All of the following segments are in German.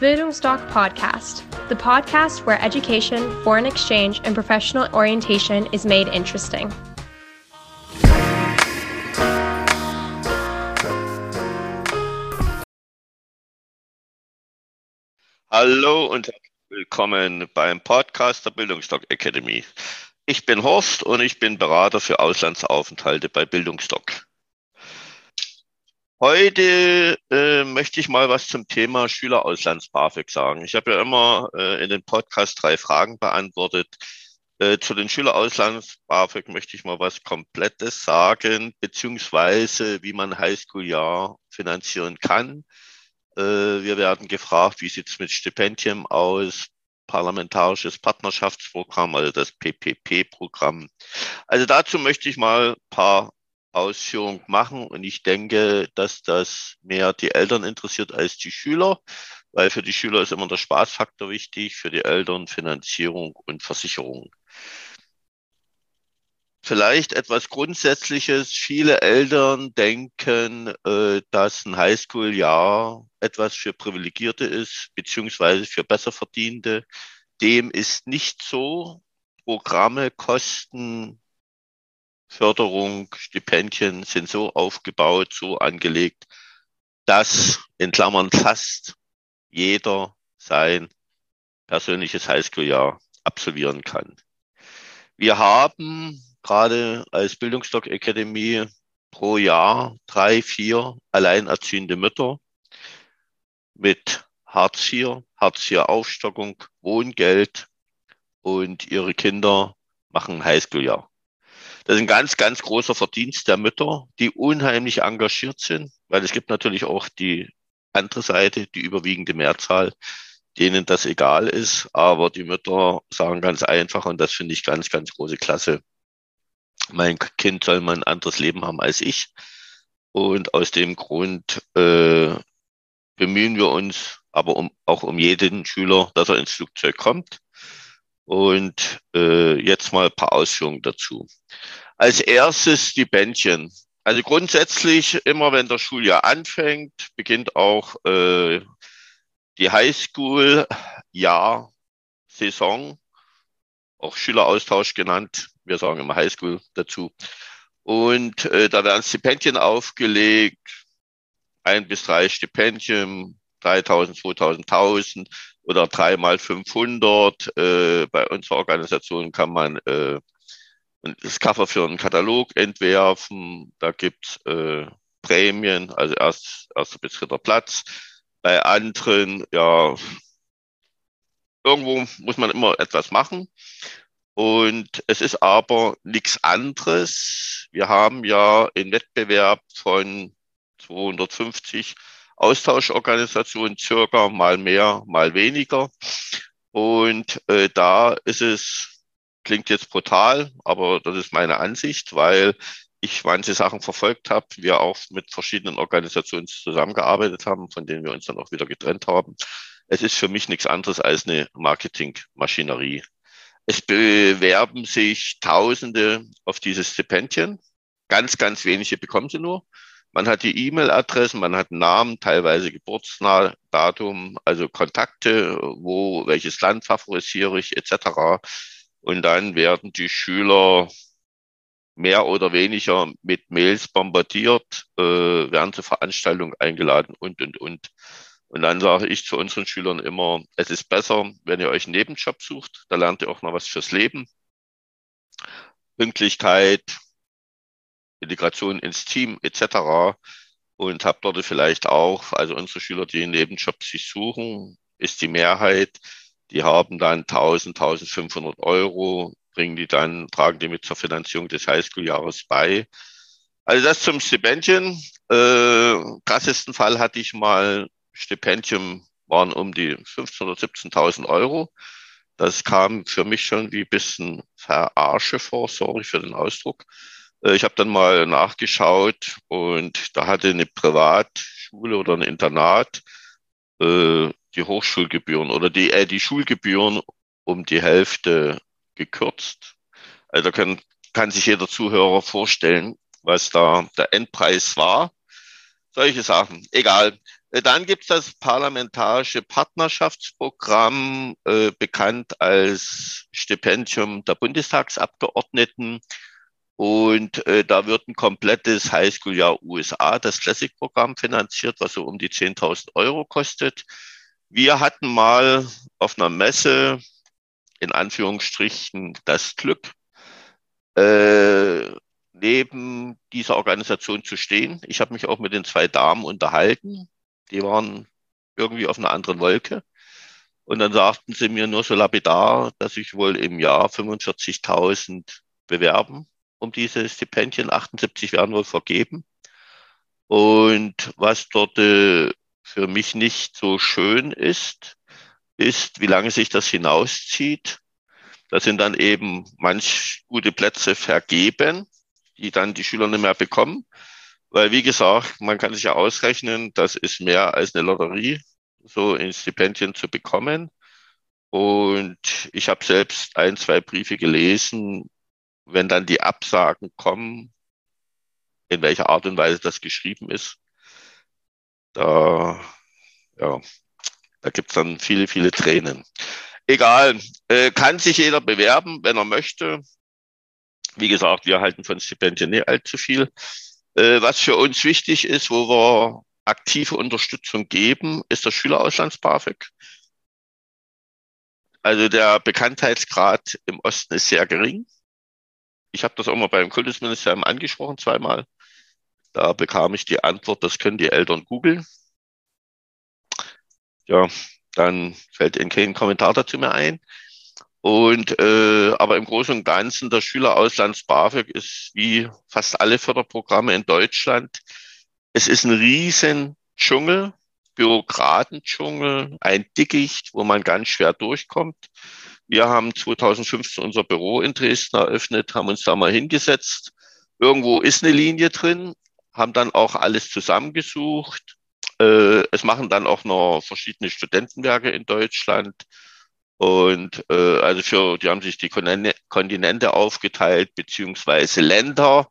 Bildungsdoc Podcast, the podcast where education, foreign exchange, and professional orientation is made interesting. Hallo und willkommen beim Podcast der Bildungsdoc Academy. Ich bin Horst und ich bin Berater für Auslandsaufenthalte bei Bildungsdoc. Heute äh, möchte ich mal was zum Thema Schülerauslands-BAföG sagen. Ich habe ja immer äh, in den Podcast drei Fragen beantwortet. Äh, zu den Schülerauslands-BAföG möchte ich mal was Komplettes sagen, beziehungsweise wie man Highschool-Jahr finanzieren kann. Äh, wir werden gefragt, wie sieht es mit Stipendien aus, parlamentarisches Partnerschaftsprogramm, also das PPP-Programm. Also dazu möchte ich mal paar Ausführung machen. Und ich denke, dass das mehr die Eltern interessiert als die Schüler, weil für die Schüler ist immer der Spaßfaktor wichtig, für die Eltern Finanzierung und Versicherung. Vielleicht etwas Grundsätzliches. Viele Eltern denken, äh, dass ein Highschool-Jahr etwas für Privilegierte ist, beziehungsweise für Besserverdiente. Dem ist nicht so. Programme kosten Förderung, Stipendien sind so aufgebaut, so angelegt, dass in Klammern fast jeder sein persönliches Highschool-Jahr absolvieren kann. Wir haben gerade als Bildungsdoc Academy pro Jahr drei, vier alleinerziehende Mütter mit Hartz IV, Hartz IV Aufstockung, Wohngeld und ihre Kinder machen Highschool-Jahr. Das ist ein ganz, ganz großer Verdienst der Mütter, die unheimlich engagiert sind, weil es gibt natürlich auch die andere Seite, die überwiegende Mehrzahl, denen das egal ist. Aber die Mütter sagen ganz einfach, und das finde ich ganz, ganz große Klasse, mein Kind soll mal ein anderes Leben haben als ich. Und aus dem Grund äh, bemühen wir uns aber um, auch um jeden Schüler, dass er ins Flugzeug kommt. Und äh, jetzt mal ein paar Ausführungen dazu. Als erstes die Bändchen. Also grundsätzlich, immer wenn das Schuljahr anfängt, beginnt auch äh, die Highschool-Jahr-Saison, auch Schüleraustausch genannt. Wir sagen immer Highschool dazu. Und äh, da werden Stipendien aufgelegt, ein bis drei Stipendien, 3000, 2000, 1000 oder dreimal 500. Äh, bei unserer Organisation kann man äh, das Cover für einen Katalog entwerfen. Da gibt's äh, Prämien, also erst erster bis dritter Platz. Bei anderen, ja, irgendwo muss man immer etwas machen. Und es ist aber nichts anderes. Wir haben ja im Wettbewerb von 250 Austauschorganisation circa mal mehr, mal weniger. Und äh, da ist es, klingt jetzt brutal, aber das ist meine Ansicht, weil ich manche Sachen verfolgt habe, wir auch mit verschiedenen Organisationen zusammengearbeitet haben, von denen wir uns dann auch wieder getrennt haben. Es ist für mich nichts anderes als eine Marketingmaschinerie. Es bewerben sich Tausende auf diese Stipendien. Ganz, ganz wenige bekommen sie nur. Man hat die E-Mail-Adressen, man hat Namen, teilweise Geburtsdatum, also Kontakte, wo, welches Land favorisiere ich, etc. Und dann werden die Schüler mehr oder weniger mit Mails bombardiert, äh, werden zur Veranstaltung eingeladen und, und, und. Und dann sage ich zu unseren Schülern immer, es ist besser, wenn ihr euch einen Nebenjob sucht, da lernt ihr auch noch was fürs Leben. Pünktlichkeit, Integration ins Team etc. Und habe dort vielleicht auch, also unsere Schüler, die einen Nebenjob sich suchen, ist die Mehrheit, die haben dann 1000, 1500 Euro, bringen die dann, tragen die mit zur Finanzierung des Highschool-Jahres bei. Also das zum Stipendien. Äh, krassesten Fall hatte ich mal, Stipendium waren um die 15.000 oder 17.000 Euro. Das kam für mich schon wie ein bisschen Verarsche vor, sorry für den Ausdruck. Äh, ich habe dann mal nachgeschaut und da hatte eine Privatschule oder ein Internat äh, die Hochschulgebühren oder die, äh, die Schulgebühren um die Hälfte gekürzt. Also kann, kann sich jeder Zuhörer vorstellen, was da der Endpreis war. Solche Sachen. Egal. Äh, dann gibt es das Parlamentarische Partnerschaftsprogramm, äh, bekannt als Stipendium der Bundestagsabgeordneten. Und äh, da wird ein komplettes Highschool-Jahr USA, das Classic-Programm finanziert, was so um die 10.000 Euro kostet. Wir hatten mal auf einer Messe in Anführungsstrichen das Glück, äh, neben dieser Organisation zu stehen. Ich habe mich auch mit den zwei Damen unterhalten. Die waren irgendwie auf einer anderen Wolke. Und dann sagten sie mir nur so lapidar, dass ich wohl im Jahr 45.000 bewerben um diese Stipendien. 78 werden wohl vergeben. Und was dort äh, für mich nicht so schön ist, ist, wie lange sich das hinauszieht. Da sind dann eben manch gute Plätze vergeben, die dann die Schüler nicht mehr bekommen. Weil, wie gesagt, man kann sich ja ausrechnen, das ist mehr als eine Lotterie, so in Stipendien zu bekommen. Und ich habe selbst ein, zwei Briefe gelesen, wenn dann die Absagen kommen, in welcher Art und Weise das geschrieben ist, da, ja, da gibt's dann viele, viele Tränen. Egal, äh, kann sich jeder bewerben, wenn er möchte. Wie gesagt, wir halten von Stipendien nicht allzu viel. Äh, was für uns wichtig ist, wo wir aktive Unterstützung geben, ist das Schülerauslands-BAföG. Also der Bekanntheitsgrad im Osten ist sehr gering. Ich habe das auch mal beim Kultusministerium angesprochen, zweimal. Da bekam ich die Antwort, das können die Eltern googeln. Ja, dann fällt Ihnen kein Kommentar dazu mehr ein. Und äh, aber im Großen und Ganzen, der Schülerauslands BAföG ist wie fast alle Förderprogramme in Deutschland. Es ist ein riesen Dschungel, Bürokratendschungel, ein Dickicht, wo man ganz schwer durchkommt. Wir haben 2015 unser Büro in Dresden eröffnet, haben uns da mal hingesetzt. Irgendwo ist eine Linie drin, haben dann auch alles zusammengesucht. Äh, es machen dann auch noch verschiedene Studentenwerke in Deutschland. Und äh, also für, die haben sich die Kontinente aufgeteilt, beziehungsweise Länder.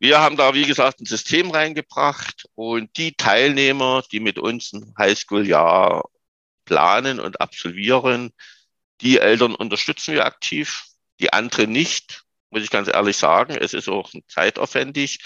Wir haben da, wie gesagt, ein System reingebracht und die Teilnehmer, die mit uns ein Highschool-Jahr planen und absolvieren, die Eltern unterstützen wir aktiv, die anderen nicht, muss ich ganz ehrlich sagen. Es ist auch zeitaufwendig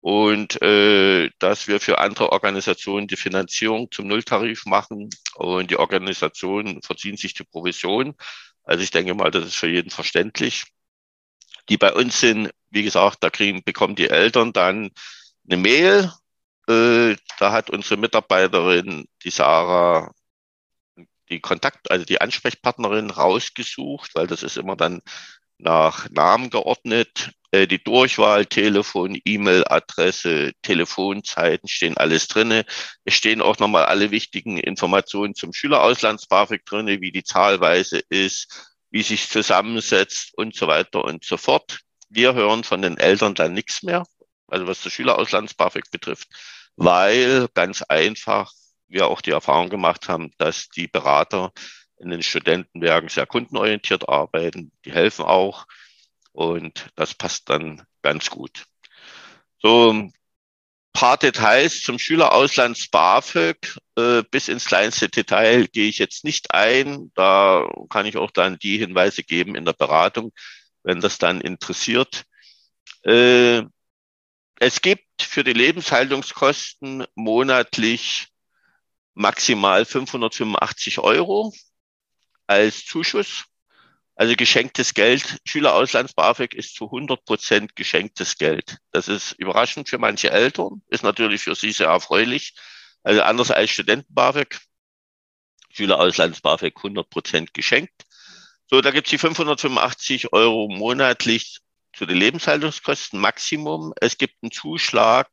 und äh, dass wir für andere Organisationen die Finanzierung zum Nulltarif machen und die Organisationen verziehen sich die Provision. Also ich denke mal, das ist für jeden verständlich. Die bei uns sind, wie gesagt, da kriegen, bekommen die Eltern dann eine Mail. Äh, da hat unsere Mitarbeiterin, die Sarah, die Kontakt, also die Ansprechpartnerin rausgesucht, weil das ist immer dann nach Namen geordnet. Äh, die Durchwahl, Telefon, E-Mail-Adresse, Telefonzeiten stehen alles drinne. Es stehen auch nochmal alle wichtigen Informationen zum Schülerauslands-BAföG drinne, wie die Zahlweise ist, wie sich zusammensetzt und so weiter und so fort. Wir hören von den Eltern dann nichts mehr, also was das Schülerauslands-BAföG betrifft, weil ganz einfach wir auch die Erfahrung gemacht haben, dass die Berater in den Studentenwerken sehr kundenorientiert arbeiten. Die helfen auch und das passt dann ganz gut. So ein paar Details zum Schülerauslands BAföG. Äh, bis ins kleinste Detail gehe ich jetzt nicht ein. Da kann ich auch dann die Hinweise geben in der Beratung, wenn das dann interessiert. Äh, es gibt für die Lebenshaltungskosten monatlich maximal 585 Euro als Zuschuss. Also geschenktes Geld, Schülerauslands-BAföG ist zu 100 Prozent geschenktes Geld. Das ist überraschend für manche Eltern, ist natürlich für sie sehr erfreulich. Also anders als Studenten-BAföG, Schülerauslands-BAföG 100 Prozent geschenkt. So, da gibt's die 585 Euro monatlich zu den Lebenshaltungskosten Maximum. Es gibt einen Zuschlag,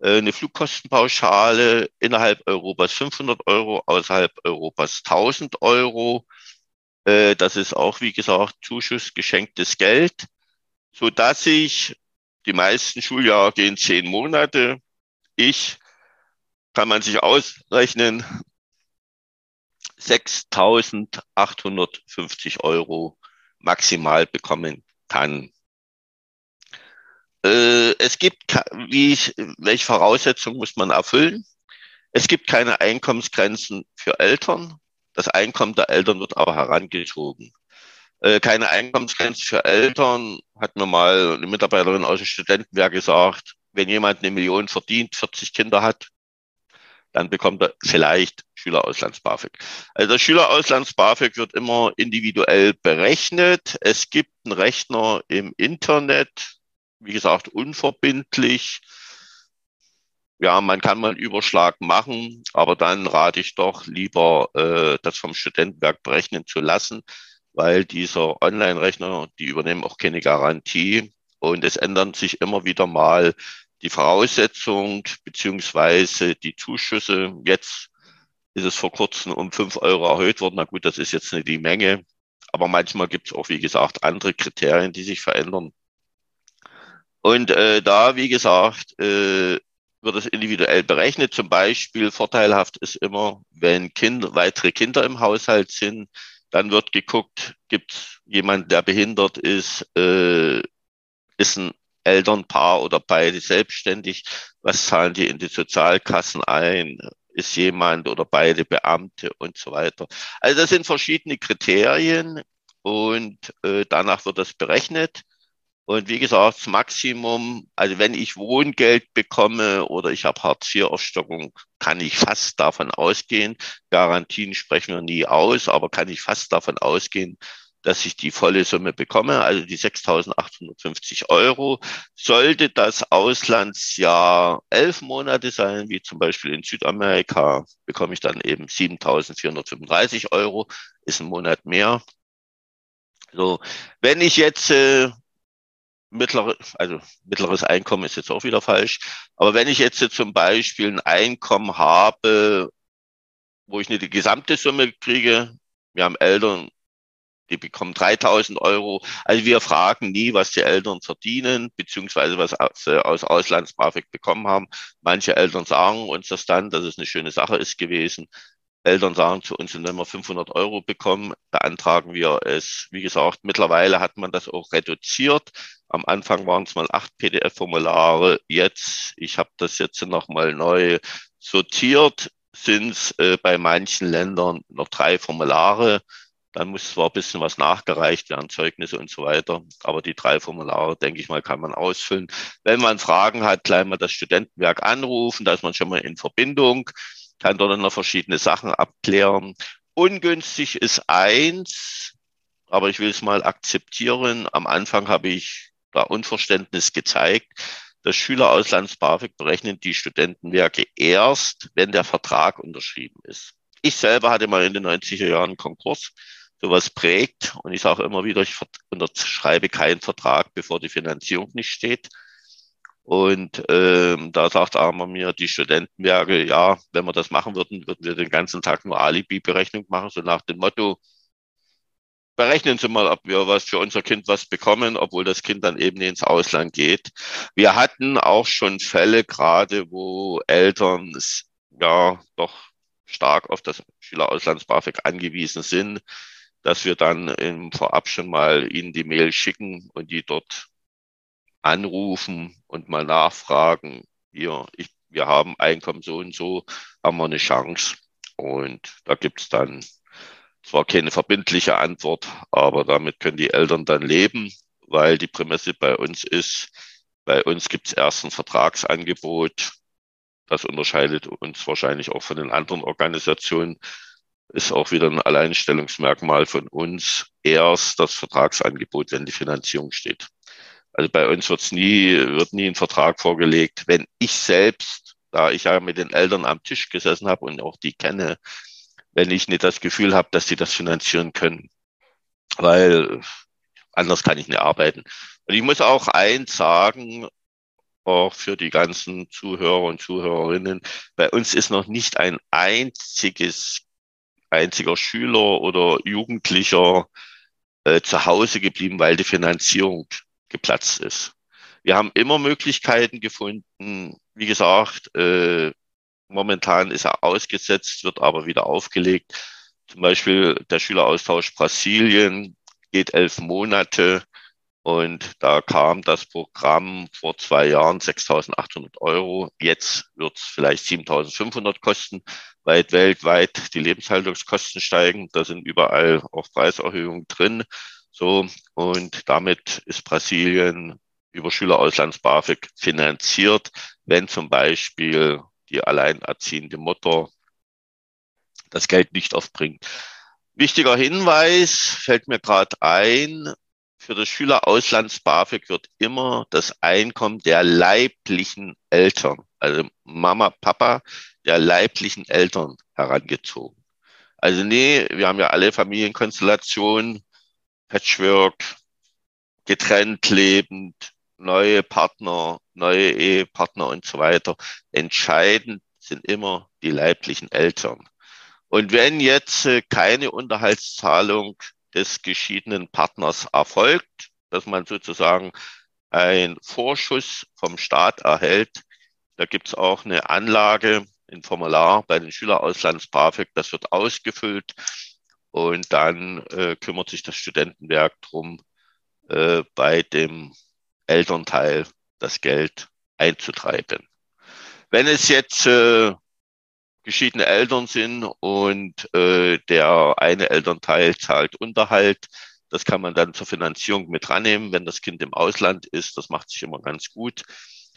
eine Flugkostenpauschale innerhalb Europas 500 Euro, außerhalb Europas 1000 Euro. Äh, das ist auch, wie gesagt, Zuschuss geschenktes Geld, so dass ich die meisten Schuljahre gehen zehn Monate. Ich kann man sich ausrechnen, 6.850 Euro maximal bekommen kann. Äh, es gibt, wie ich, welche Voraussetzungen muss man erfüllen? Es gibt keine Einkommensgrenzen für Eltern. Das Einkommen der Eltern wird aber herangezogen. Äh, keine Einkommensgrenze für Eltern, hat mir mal eine Mitarbeiterin aus dem Studentenwerk gesagt, wenn jemand eine Million verdient, 40 Kinder hat, dann bekommt er vielleicht Schülerauslands-BAföG. Also Schülerauslands-BAföG wird immer individuell berechnet. Es gibt einen Rechner im Internet, wie gesagt, unverbindlich. Ja, man kann mal einen Überschlag machen, aber dann rate ich doch lieber, äh, das vom Studentenwerk berechnen zu lassen, weil dieser Online-Rechner, die übernehmen auch keine Garantie und es ändern sich immer wieder mal die Voraussetzung beziehungsweise die Zuschüsse. Jetzt ist es vor kurzem um fünf Euro erhöht worden. Na gut, das ist jetzt nicht die Menge, aber manchmal gibt es auch, wie gesagt, andere Kriterien, die sich verändern. Und äh, da, wie gesagt, äh, wird es individuell berechnet. Zum Beispiel vorteilhaft ist immer, wenn Kinder, weitere Kinder im Haushalt sind, dann wird geguckt, gibt es jemanden, der behindert ist, äh, ist ein Elternpaar oder beide selbstständig, was zahlen die in die Sozialkassen ein, ist jemand oder beide Beamte und so weiter. Also das sind verschiedene Kriterien und äh, danach wird das berechnet. Und wie gesagt, das Maximum, also wenn ich Wohngeld bekomme oder ich habe Hartz-IV-Aufstockung, kann ich fast davon ausgehen, Garantien sprechen wir nie aus, aber kann ich fast davon ausgehen, dass ich die volle Summe bekomme, also die 6.850 Euro. Sollte das Auslandsjahr elf Monate sein, wie zum Beispiel in Südamerika, bekomme ich dann eben 7.435 Euro, ist ein Monat mehr. So, wenn ich jetzt äh, mittlere, also mittleres Einkommen ist jetzt auch wieder falsch. Aber wenn ich jetzt zum Beispiel ein Einkommen habe, wo ich nicht die gesamte Summe kriege, wir haben Eltern, die bekommen 3000 Euro. Also wir fragen nie, was die Eltern verdienen, beziehungsweise was sie aus Auslands-BAföG bekommen haben. Manche Eltern sagen uns das dann, dass es eine schöne Sache ist gewesen. Eltern sagen zu uns, wenn wir 500 Euro bekommen, beantragen wir es. Wie gesagt, mittlerweile hat man das auch reduziert. Am Anfang waren es mal acht PDF-Formulare. Jetzt, ich habe das jetzt nochmal neu sortiert, sind es äh, bei manchen Ländern noch drei Formulare. Dann muss zwar ein bisschen was nachgereicht werden, Zeugnisse und so weiter. Aber die drei Formulare, denke ich mal, kann man ausfüllen. Wenn man Fragen hat, gleich mal das Studentenwerk anrufen. Da ist man schon mal in Verbindung, kann dort noch verschiedene Sachen abklären. Ungünstig ist eins, aber ich will es mal akzeptieren. Am Anfang habe ich da Unverständnis gezeigt. Das Schülerauslands-BAföG berechnen die Studentenwerke erst, wenn der Vertrag unterschrieben ist. Ich selber hatte mal in den 90er Jahren Konkurs. Sowas prägt. Und ich sage immer wieder, ich unterschreibe keinen Vertrag, bevor die Finanzierung nicht steht. Und ähm, da sagt aber mir die Studentenwerke, ja, wenn wir das machen würden, würden wir den ganzen Tag nur Alibi-Berechnung machen, so nach dem Motto, berechnen Sie mal, ob wir was für unser Kind was bekommen, obwohl das Kind dann eben ins Ausland geht. Wir hatten auch schon Fälle gerade, wo Eltern ja doch stark auf das Schülerauslands-BAföG angewiesen sind, dass wir dann im Vorab schon mal ihnen die Mail schicken und die dort anrufen und mal nachfragen, hier, ich, wir haben Einkommen so und so, haben wir eine Chance. Und da gibt's dann zwar keine verbindliche Antwort, aber damit können die Eltern dann leben, weil die Prämisse bei uns ist, bei uns gibt es erst ein Vertragsangebot. Das unterscheidet uns wahrscheinlich auch von den anderen Organisationen. Ist auch wieder ein Alleinstellungsmerkmal von uns. Erst das Vertragsangebot, wenn die Finanzierung steht. Also bei uns wird's nie, wird nie ein Vertrag vorgelegt. Wenn ich selbst, da ich ja mit den Eltern am Tisch gesessen habe und auch die kenne, wenn ich nicht das Gefühl habe, dass sie das finanzieren können. Weil anders kann ich nicht arbeiten. Und ich muss auch eins sagen, auch für die ganzen Zuhörer und Zuhörerinnen, bei uns ist noch nicht ein einziges, einziger Schüler oder Jugendlicher äh, zu Hause geblieben, weil die Finanzierung geplatzt ist. Wir haben immer Möglichkeiten gefunden, wie gesagt, äh, Momentan ist er ausgesetzt, wird aber wieder aufgelegt. Zum Beispiel der Schüleraustausch Brasilien geht elf Monate Und da kam das Programm vor zwei Jahren 6.800 Euro. Jetzt wird es vielleicht 7.500 kosten, weil weltweit die Lebenshaltungskosten steigen. Da sind überall auch Preiserhöhungen drin. So, und damit ist Brasilien über Schülerauslands BAföG finanziert, wenn zum Beispiel die alleinerziehende Mutter das Geld nicht aufbringt. Wichtiger Hinweis fällt mir gerade ein, für das Schülerauslands BAföG wird immer das Einkommen der leiblichen Eltern, also Mama, Papa, der leiblichen Eltern herangezogen. Also nee, wir haben ja alle Familienkonstellationen, Patchwork, getrennt lebend, neue Partner, neue Ehepartner und so weiter. Entscheidend sind immer die leiblichen Eltern. Und wenn jetzt äh, keine Unterhaltszahlung des geschiedenen Partners erfolgt, dass man sozusagen ein Vorschuss vom Staat erhält, da gibt es auch eine Anlage, ein Formular bei den Schülerauslands BAföG, das wird ausgefüllt und dann äh, kümmert sich das Studentenwerk drum, äh, bei dem Elternteil das Geld einzutreiben. Wenn es jetzt äh, geschiedene Eltern sind und äh, der eine Elternteil zahlt Unterhalt, das kann man dann zur Finanzierung mit rannehmen, wenn das Kind im Ausland ist. Das macht sich immer ganz gut.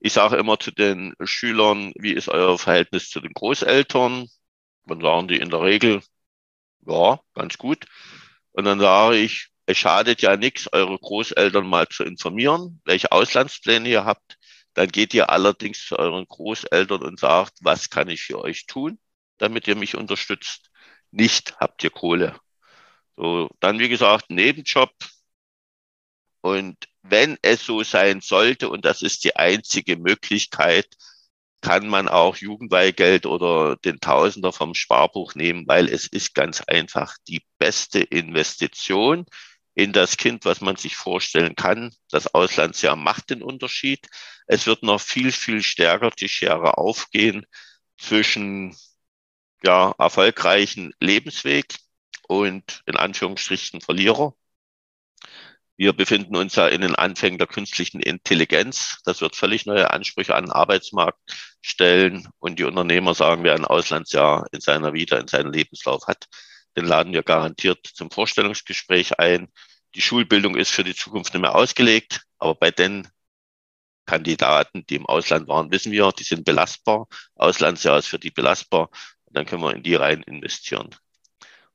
Ich sage immer zu den Schülern, wie ist euer Verhältnis zu den Großeltern? Dann sagen die in der Regel, ja, ganz gut. Und dann sage ich, es schadet ja nichts, eure Großeltern mal zu informieren, welche Auslandspläne ihr habt. Dann geht ihr allerdings zu euren Großeltern und sagt, was kann ich für euch tun, damit ihr mich unterstützt? Nicht habt ihr Kohle. So, dann wie gesagt, Nebenjob. Und wenn es so sein sollte, und das ist die einzige Möglichkeit, kann man auch Jugendweihgeld oder den Tausender vom Sparbuch nehmen, weil es ist ganz einfach die beste Investition in das Kind, was man sich vorstellen kann. Das Auslandsjahr macht den Unterschied. Es wird noch viel, viel stärker die Schere aufgehen zwischen ja, erfolgreichen Lebensweg und in Anführungsstrichen Verlierer. Wir befinden uns ja in den Anfängen der künstlichen Intelligenz. Das wird völlig neue Ansprüche an den Arbeitsmarkt stellen. Und die Unternehmer sagen, wer ein Auslandsjahr in seiner Vita, in seinem Lebenslauf hat, den laden wir garantiert zum Vorstellungsgespräch ein. Die Schulbildung ist für die Zukunft nicht mehr ausgelegt, aber bei den Kandidaten, die im Ausland waren, wissen wir, die sind belastbar. Auslandsjahr ist für die belastbar. Und dann können wir in die rein investieren.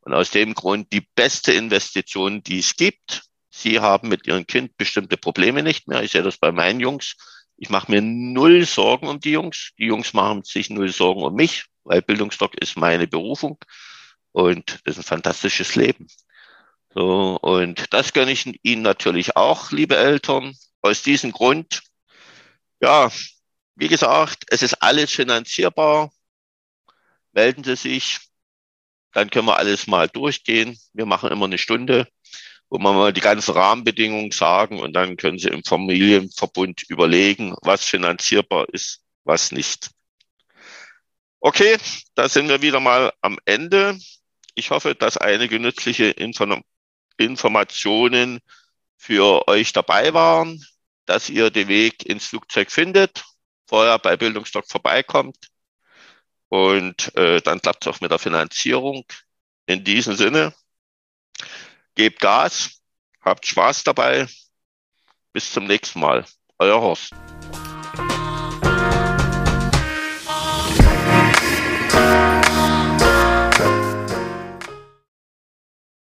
Und aus dem Grund die beste Investition, die es gibt. Sie haben mit Ihrem Kind bestimmte Probleme nicht mehr. Ich sehe das bei meinen Jungs. Ich mache mir null Sorgen um die Jungs. Die Jungs machen sich null Sorgen um mich, weil Bildungsdoc ist meine Berufung. Und das ist ein fantastisches Leben. So, und das gönne ich Ihnen natürlich auch, liebe Eltern. Aus diesem Grund, ja, wie gesagt, es ist alles finanzierbar. Melden Sie sich, dann können wir alles mal durchgehen. Wir machen immer eine Stunde, wo wir mal die ganzen Rahmenbedingungen sagen und dann können Sie im Familienverbund überlegen, was finanzierbar ist, was nicht. Okay, da sind wir wieder mal am Ende. Ich hoffe, dass einige nützliche Inform Informationen für euch dabei waren, dass ihr den Weg ins Flugzeug findet, vorher bei Bildungsdoc vorbeikommt und äh, dann klappt es auch mit der Finanzierung. In diesem Sinne, gebt Gas, habt Spaß dabei. Bis zum nächsten Mal. Euer Horst.